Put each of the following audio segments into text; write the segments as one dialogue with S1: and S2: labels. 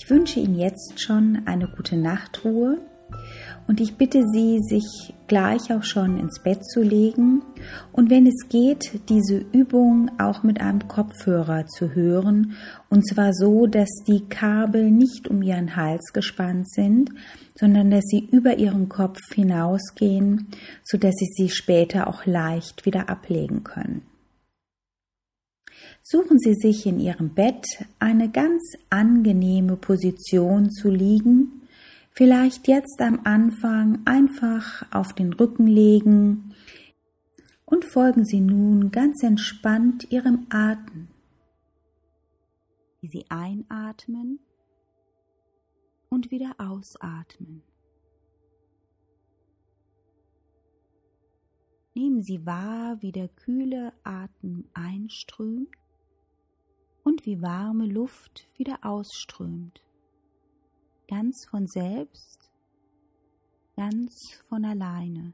S1: Ich wünsche Ihnen jetzt schon eine gute Nachtruhe und ich bitte Sie, sich gleich auch schon ins Bett zu legen und wenn es geht, diese Übung auch mit einem Kopfhörer zu hören und zwar so, dass die Kabel nicht um Ihren Hals gespannt sind, sondern dass sie über Ihren Kopf hinausgehen, sodass Sie sie später auch leicht wieder ablegen können. Suchen Sie sich in Ihrem Bett eine ganz angenehme Position zu liegen, Vielleicht jetzt am Anfang einfach auf den Rücken legen und folgen Sie nun ganz entspannt Ihrem Atem. Wie Sie einatmen und wieder ausatmen. Nehmen Sie wahr, wie der kühle Atem einströmt und wie warme Luft wieder ausströmt ganz von selbst, ganz von alleine.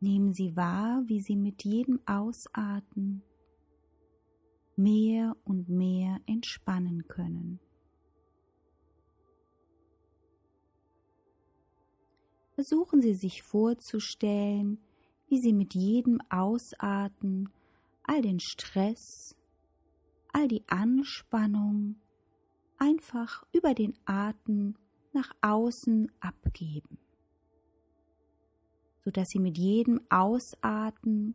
S1: Nehmen Sie wahr, wie Sie mit jedem Ausatmen mehr und mehr entspannen können. Versuchen Sie sich vorzustellen, wie Sie mit jedem Ausatmen all den Stress, all die Anspannung, einfach über den Atem nach außen abgeben, sodass Sie mit jedem Ausatmen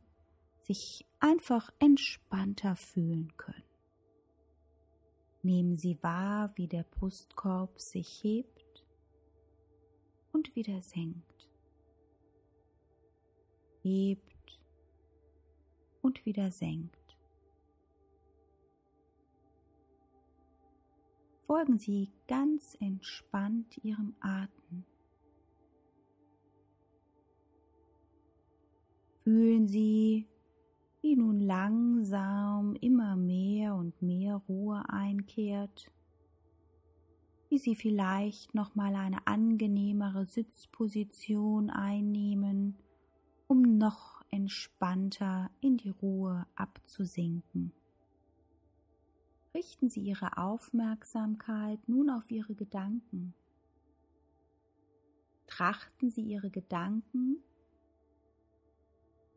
S1: sich einfach entspannter fühlen können. Nehmen Sie wahr, wie der Brustkorb sich hebt und wieder senkt. Hebt und wieder senkt. folgen Sie ganz entspannt Ihrem Atem. Fühlen Sie, wie nun langsam immer mehr und mehr Ruhe einkehrt, wie Sie vielleicht noch mal eine angenehmere Sitzposition einnehmen, um noch entspannter in die Ruhe abzusinken richten Sie Ihre Aufmerksamkeit nun auf Ihre Gedanken. Trachten Sie Ihre Gedanken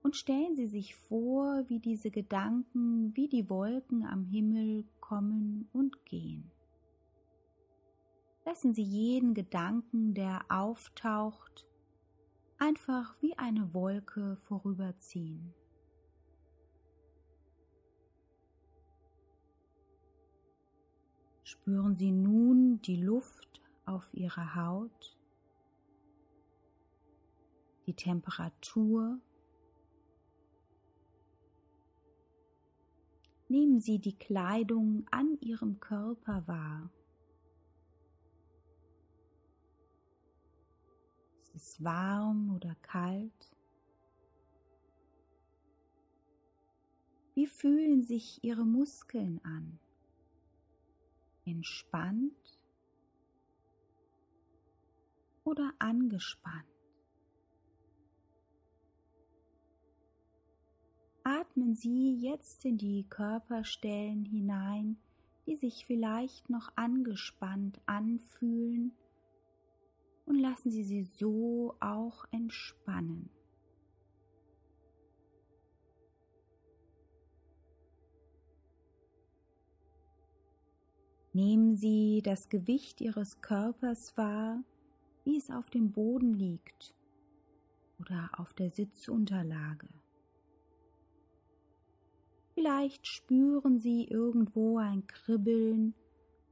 S1: und stellen Sie sich vor, wie diese Gedanken wie die Wolken am Himmel kommen und gehen. Lassen Sie jeden Gedanken, der auftaucht, einfach wie eine Wolke vorüberziehen. Spüren Sie nun die Luft auf Ihrer Haut, die Temperatur. Nehmen Sie die Kleidung an Ihrem Körper wahr. Es warm oder kalt? Wie fühlen sich Ihre Muskeln an? entspannt oder angespannt. Atmen Sie jetzt in die Körperstellen hinein, die sich vielleicht noch angespannt anfühlen und lassen Sie sie so auch entspannen. Nehmen Sie das Gewicht Ihres Körpers wahr, wie es auf dem Boden liegt oder auf der Sitzunterlage. Vielleicht spüren Sie irgendwo ein Kribbeln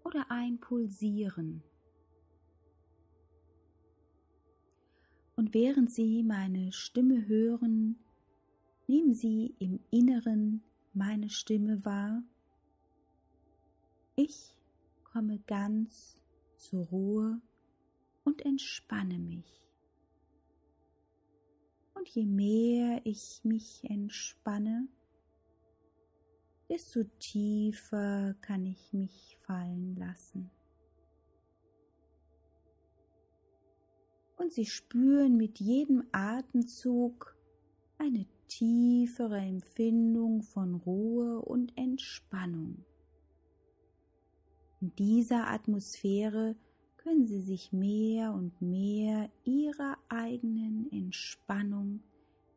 S1: oder ein Pulsieren. Und während Sie meine Stimme hören, nehmen Sie im Inneren meine Stimme wahr. Ich komme ganz zur Ruhe und entspanne mich. Und je mehr ich mich entspanne, desto tiefer kann ich mich fallen lassen. Und Sie spüren mit jedem Atemzug eine tiefere Empfindung von Ruhe und Entspannung In dieser Atmosphäre können Sie sich mehr und mehr Ihrer eigenen Entspannung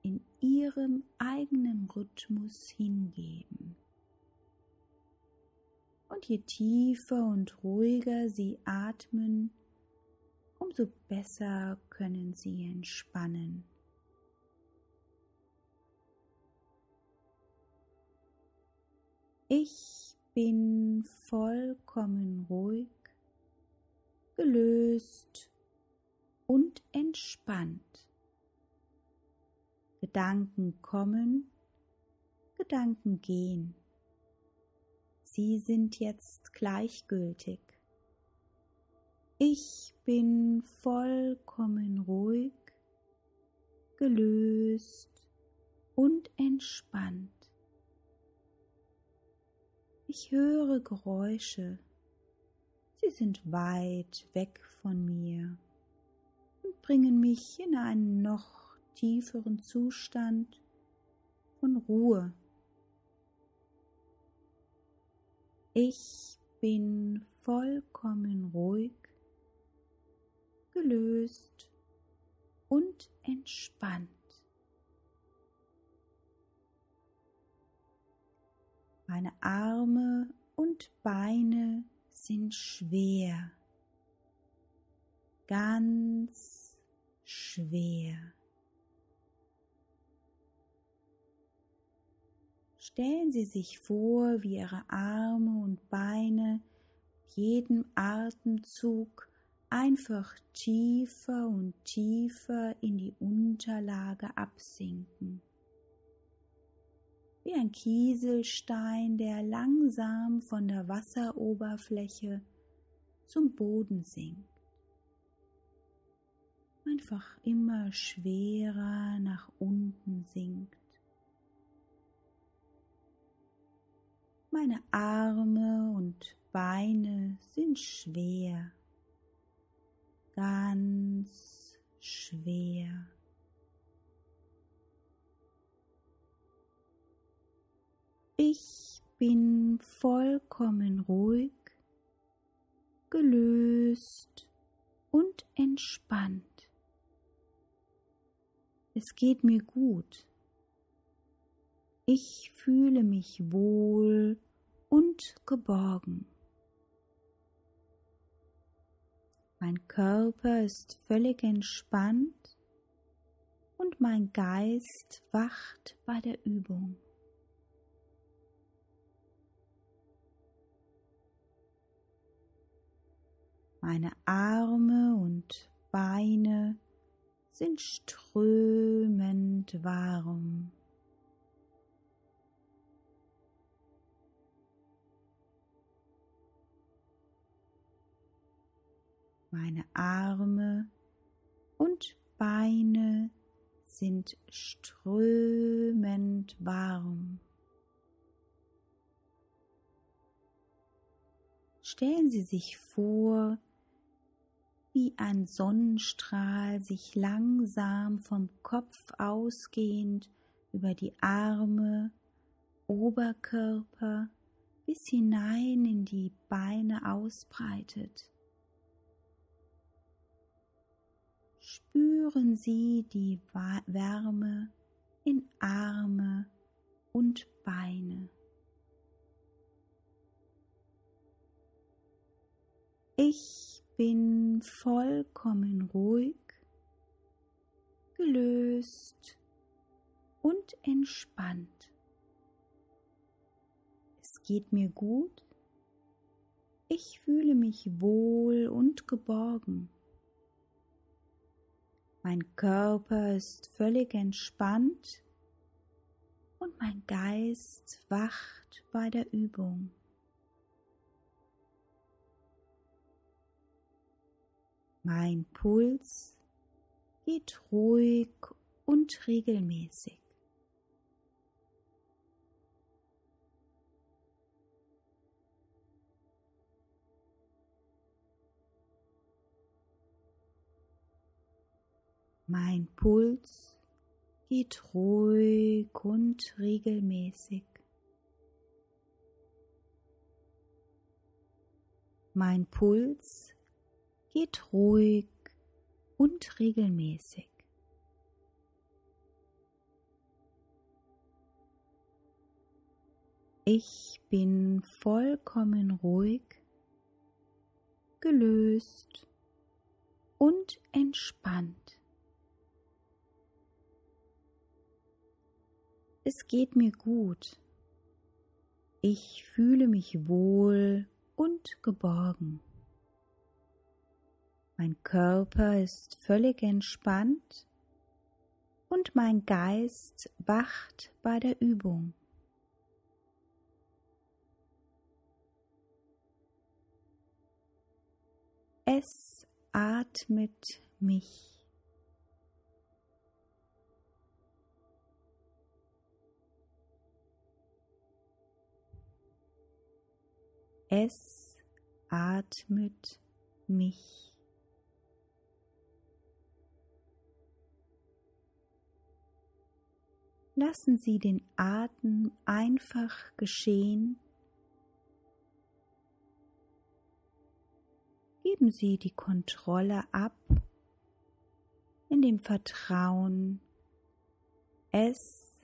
S1: in Ihrem eigenen Rhythmus hingeben. Und je tiefer und ruhiger Sie atmen, umso besser können Sie entspannen. Ich bin vollkommen ruhig, gelöst und entspannt. Gedanken kommen, Gedanken gehen. Sie sind jetzt gleichgültig. Ich bin vollkommen ruhig, gelöst und entspannt. Ich höre Geräusche. Sie sind weit weg von mir und bringen mich in einen noch tieferen Zustand von Ruhe. Ich bin vollkommen ruhig, gelöst und entspannt. Meine Arme und Beine sind schwer, ganz schwer. Stellen Sie sich vor, wie Ihre Arme und Beine jedem Atemzug einfach tiefer und tiefer in die Unterlage absinken wie ein Kieselstein, der langsam von der Wasseroberfläche zum Boden sinkt. Einfach immer schwerer nach unten sinkt. Meine Arme und Beine sind schwer, ganz schwer. Ich bin vollkommen ruhig, gelöst und entspannt. Es geht mir gut. Ich fühle mich wohl und geborgen. Mein Körper ist völlig entspannt und mein Geist wacht bei der Übung. Meine Arme und Beine sind strömend warm. Meine Arme und Beine sind strömend warm. Stellen Sie sich vor, wie ein Sonnenstrahl sich langsam vom Kopf ausgehend über die Arme, Oberkörper bis hinein in die Beine ausbreitet. Spüren Sie die Wärme in Arme und Beine. Ich bin vollkommen ruhig, gelöst und entspannt. Es geht mir gut. Ich fühle mich wohl und geborgen. Mein Körper ist völlig entspannt und mein Geist wacht bei der Übung. Mein Puls geht ruhig und regelmäßig. Mein Puls geht ruhig und regelmäßig. Mein Puls geht ruhig und regelmäßig. Ich bin vollkommen ruhig, gelöst und entspannt. Es geht mir gut. Ich fühle mich wohl und geborgen. Mein Körper ist völlig entspannt und mein Geist wacht bei der Übung. Es atmet mich. Es atmet mich. Lassen Sie den Atem einfach geschehen geben Sie die Kontrolle ab in dem Vertrauen, es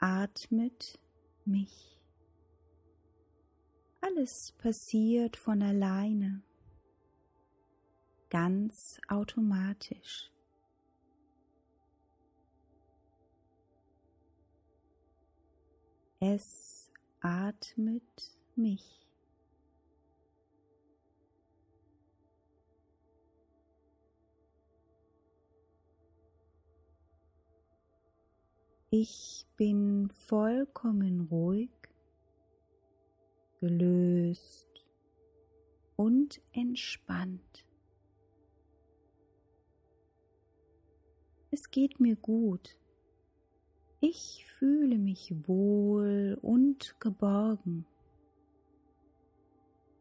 S1: atmet mich. Alles passiert von alleine, ganz automatisch. Es atmet mich. Ich bin vollkommen ruhig, gelöst und entspannt. Es geht mir gut. Ich fühle mich wohl und geborgen.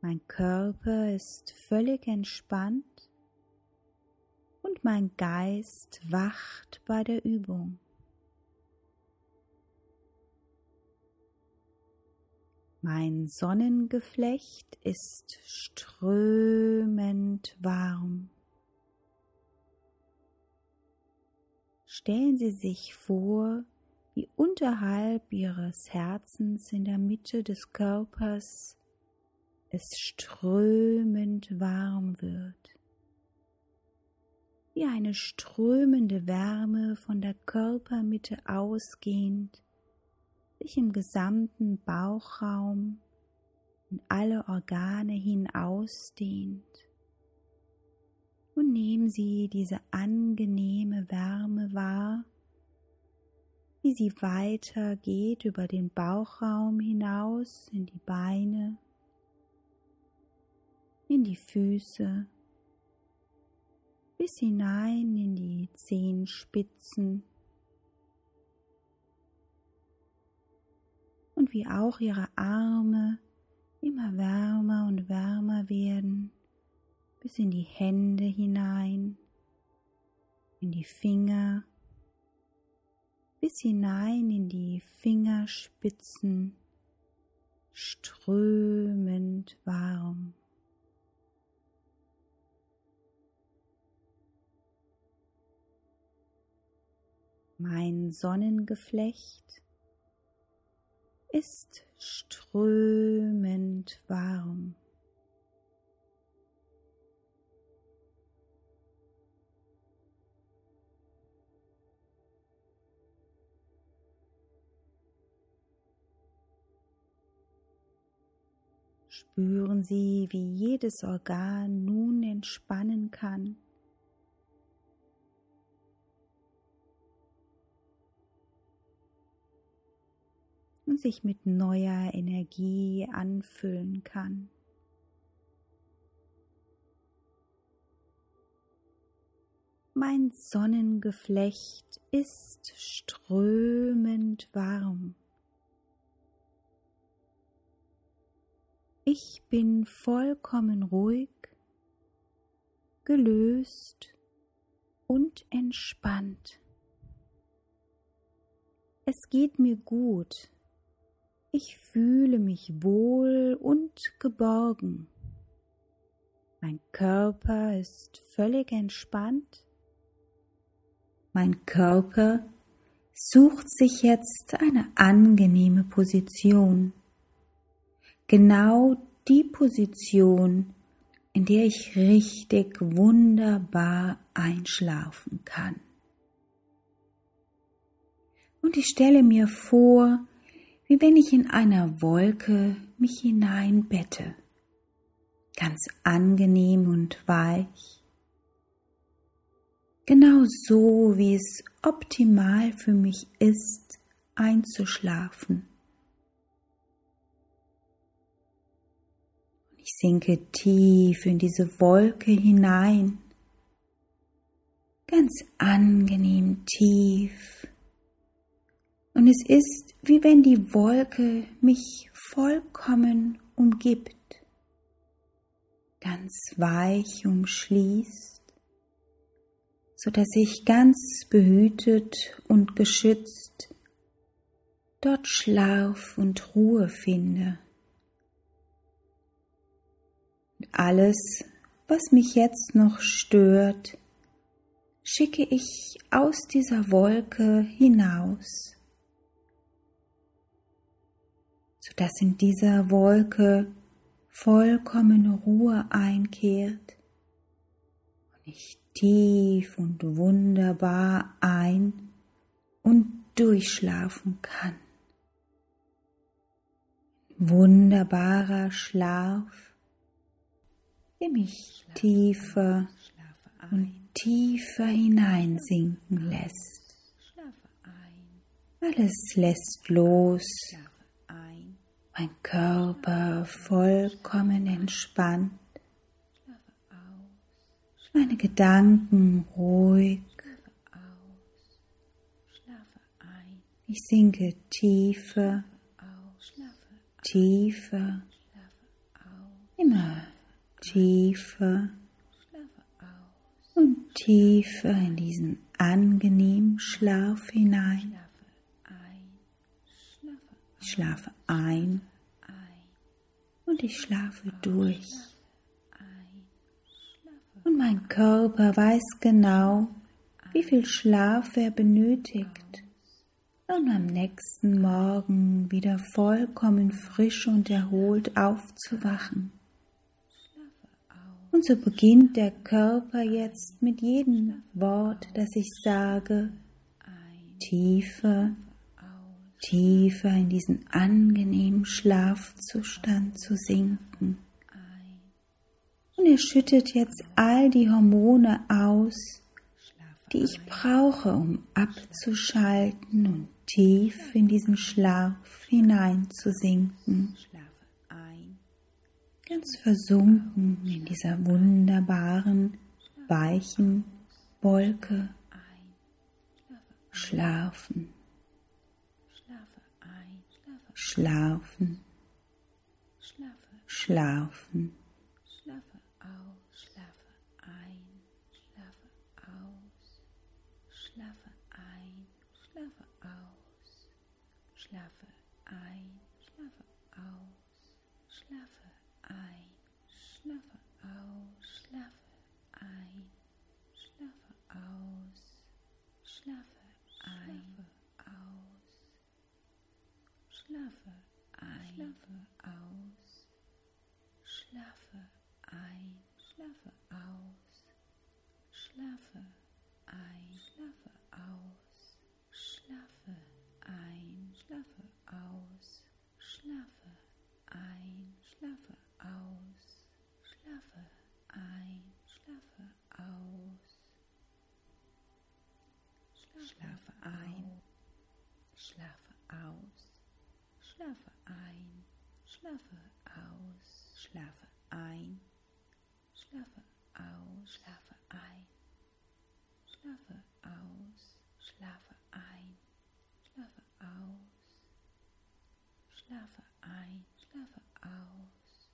S1: Mein Körper ist völlig entspannt und mein Geist wacht bei der Übung. Mein Sonnengeflecht ist strömend warm. Stellen Sie sich vor, wie unterhalb Ihres Herzens in der Mitte des Körpers es strömend warm wird. Wie eine strömende Wärme von der Körpermitte ausgehend sich im gesamten Bauchraum in alle Organe hin ausdehnt. Und nehmen Sie diese angenehme Wärme wahr, wie sie weiter geht über den Bauchraum hinaus in die Beine, in die Füße, bis hinein in die Zehenspitzen und wie auch ihre Arme immer wärmer und wärmer werden, bis in die Hände hinein, in die Finger, bis hinein in die Fingerspitzen, strömend warm. Mein Sonnengeflecht ist strömend warm. Spüren Sie, wie jedes Organ nun entspannen kann sich mit neuer Energie anfüllen kann. Mein Sonnengeflecht ist strömend warm. Ich bin vollkommen ruhig, gelöst und entspannt. Es geht mir gut. Ich fühle mich wohl und geborgen. Mein Körper ist völlig entspannt. Mein Körper sucht sich jetzt eine angenehme Position. Genau die Position, in der ich richtig wunderbar einschlafen kann. Und ich stelle mir vor, wie wenn ich in einer Wolke mich hineinbette, ganz angenehm und weich, genau so, wie es optimal für mich ist, einzuschlafen. Ich sinke tief in diese Wolke hinein, ganz angenehm tief. Und es ist, wie wenn die Wolke mich vollkommen umgibt, ganz weich umschließt, so dass ich ganz behütet und geschützt dort Schlaf und Ruhe finde. Alles, was mich jetzt noch stört, schicke ich aus dieser Wolke hinaus, sodass in dieser Wolke vollkommene Ruhe einkehrt und ich tief und wunderbar ein und durchschlafen kann. Wunderbarer Schlaf der mich tiefer und tiefer hineinsinken lässt. Alles lässt los, mein Körper vollkommen entspannt, meine Gedanken ruhig. Ich sinke tiefer, tiefer, immer tiefer und tiefer in diesen angenehmen Schlaf hinein. Schlafe ein und ich schlafe durch. Und mein Körper weiß genau, wie viel Schlaf er benötigt, um am nächsten Morgen wieder vollkommen frisch und erholt aufzuwachen. Und so beginnt der Körper jetzt mit jedem Wort, das ich sage, tiefer, tiefer in diesen angenehmen Schlafzustand zu sinken. Und er schüttet jetzt all die Hormone aus, die ich brauche, um abzuschalten und tief in diesen Schlaf hineinzusinken. Ganz versunken in dieser wunderbaren, weichen Wolke. Schlafen, schlafen, schlafe, schlafen, schlafe aus, schlafe ein, schlafe aus, schlafe ein, schlafe aus, schlafe ein, schlafe aus, schlafe schlafe ein, schlafe aus, schlafe ein, schlafe aus, schlafe ein, schlafe aus, schlafe ein, schlafe aus, schlafe ein, schlafe aus.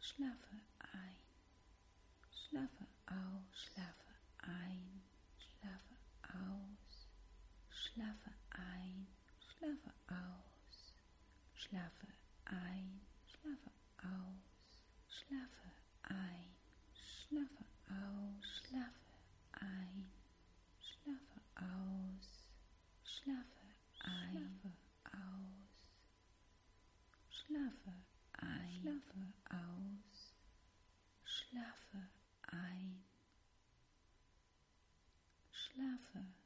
S1: Schlafe ein, schlafe aus, schlafe ein, schlafe aus, schlafe ein, schlafe aus, schlafe ein, schlafe aus, schlafe ein. schlafe aus, schlafe ein, schlafe aus, schlafe ein, schlafe aus, schlafe ein, schlafe aus, schlafe ein, schlafe.